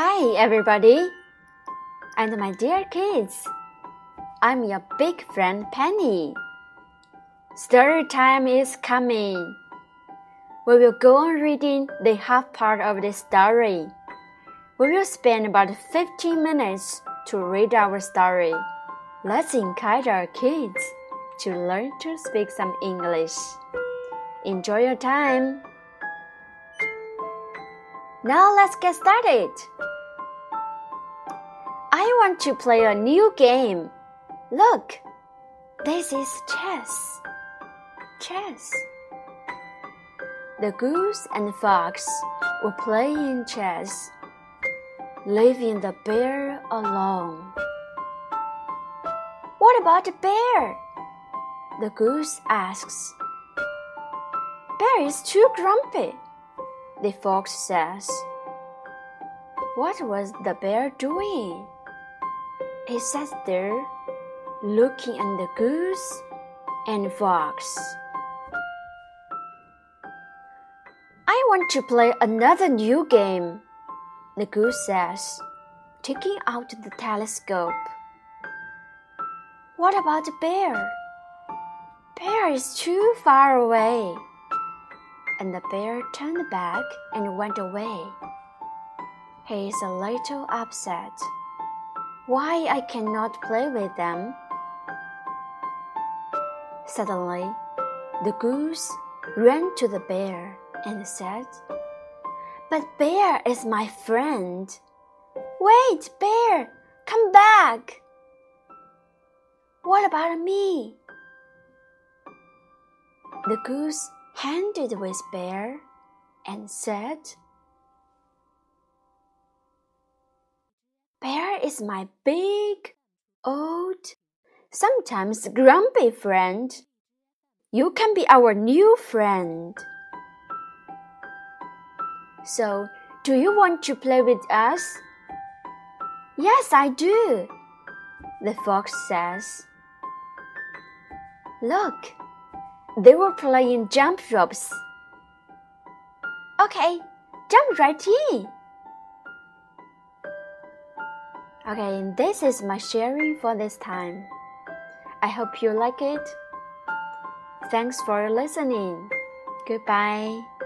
Hi, everybody, and my dear kids. I'm your big friend Penny. Story time is coming. We will go on reading the half part of the story. We will spend about 15 minutes to read our story. Let's encourage our kids to learn to speak some English. Enjoy your time. Now let's get started. I want to play a new game. Look, this is chess. Chess. The goose and the fox were playing chess, leaving the bear alone. What about the bear? The goose asks. Bear is too grumpy the fox says. What was the bear doing? He sat there, looking at the goose and fox. I want to play another new game, the goose says, taking out the telescope. What about the bear? Bear is too far away and the bear turned back and went away. He is a little upset. Why I cannot play with them? Suddenly, the goose ran to the bear and said, But Bear is my friend. Wait, Bear, come back. What about me? The goose handed with Bear and said, Bear is my big, old, sometimes grumpy friend. You can be our new friend. So, do you want to play with us? Yes, I do, the fox says. Look, they were playing jump ropes. Okay, jump right in. Okay, this is my sharing for this time. I hope you like it. Thanks for listening. Goodbye.